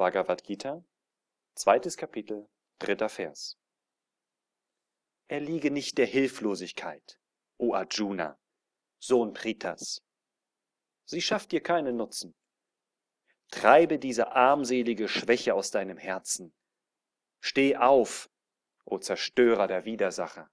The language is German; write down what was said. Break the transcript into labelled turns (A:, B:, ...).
A: Bhagavad Gita, zweites Kapitel, dritter Vers. Erliege nicht der Hilflosigkeit, o Arjuna, Sohn Pritas. Sie schafft dir keinen Nutzen. Treibe diese armselige Schwäche aus deinem Herzen. Steh auf, o Zerstörer der Widersacher.